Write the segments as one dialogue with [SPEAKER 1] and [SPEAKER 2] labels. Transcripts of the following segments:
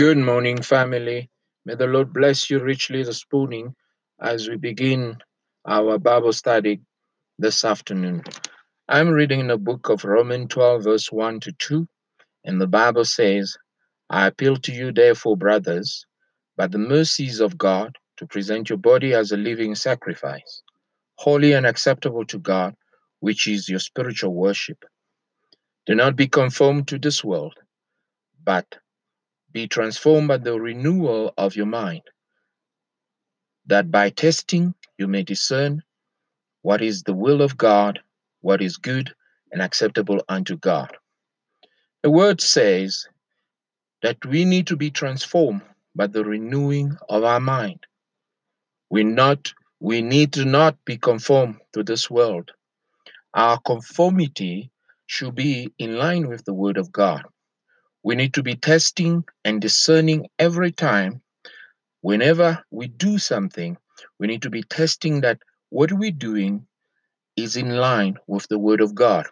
[SPEAKER 1] Good morning, family. May the Lord bless you richly this morning as we begin our Bible study this afternoon. I'm reading in the book of Romans 12, verse 1 to 2, and the Bible says, I appeal to you, therefore, brothers, by the mercies of God, to present your body as a living sacrifice, holy and acceptable to God, which is your spiritual worship. Do not be conformed to this world, but be transformed by the renewal of your mind, that by testing you may discern what is the will of God, what is good and acceptable unto God. The word says that we need to be transformed by the renewing of our mind. We not we need to not be conformed to this world. Our conformity should be in line with the word of God. We need to be testing and discerning every time. Whenever we do something, we need to be testing that what we're doing is in line with the Word of God.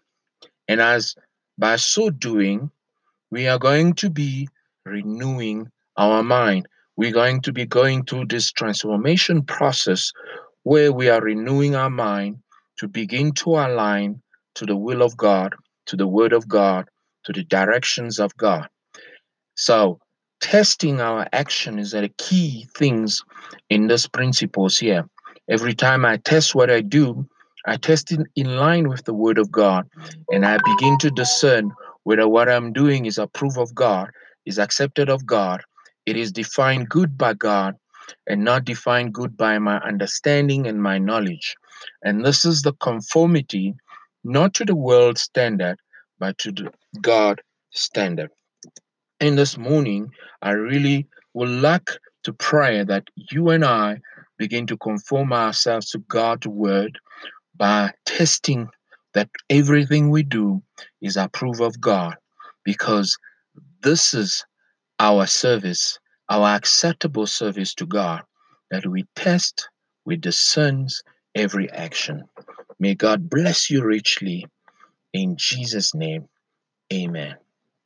[SPEAKER 1] And as by so doing, we are going to be renewing our mind. We're going to be going through this transformation process where we are renewing our mind to begin to align to the will of God, to the Word of God, to the directions of God. So, testing our action is the key things in these principles here. Every time I test what I do, I test it in line with the Word of God, and I begin to discern whether what I'm doing is approved of God, is accepted of God, it is defined good by God, and not defined good by my understanding and my knowledge. And this is the conformity not to the world standard, but to the God standard. And this morning, I really would like to pray that you and I begin to conform ourselves to God's word by testing that everything we do is approved of God because this is our service, our acceptable service to God, that we test, we discern every action. May God bless you richly. In Jesus' name, amen.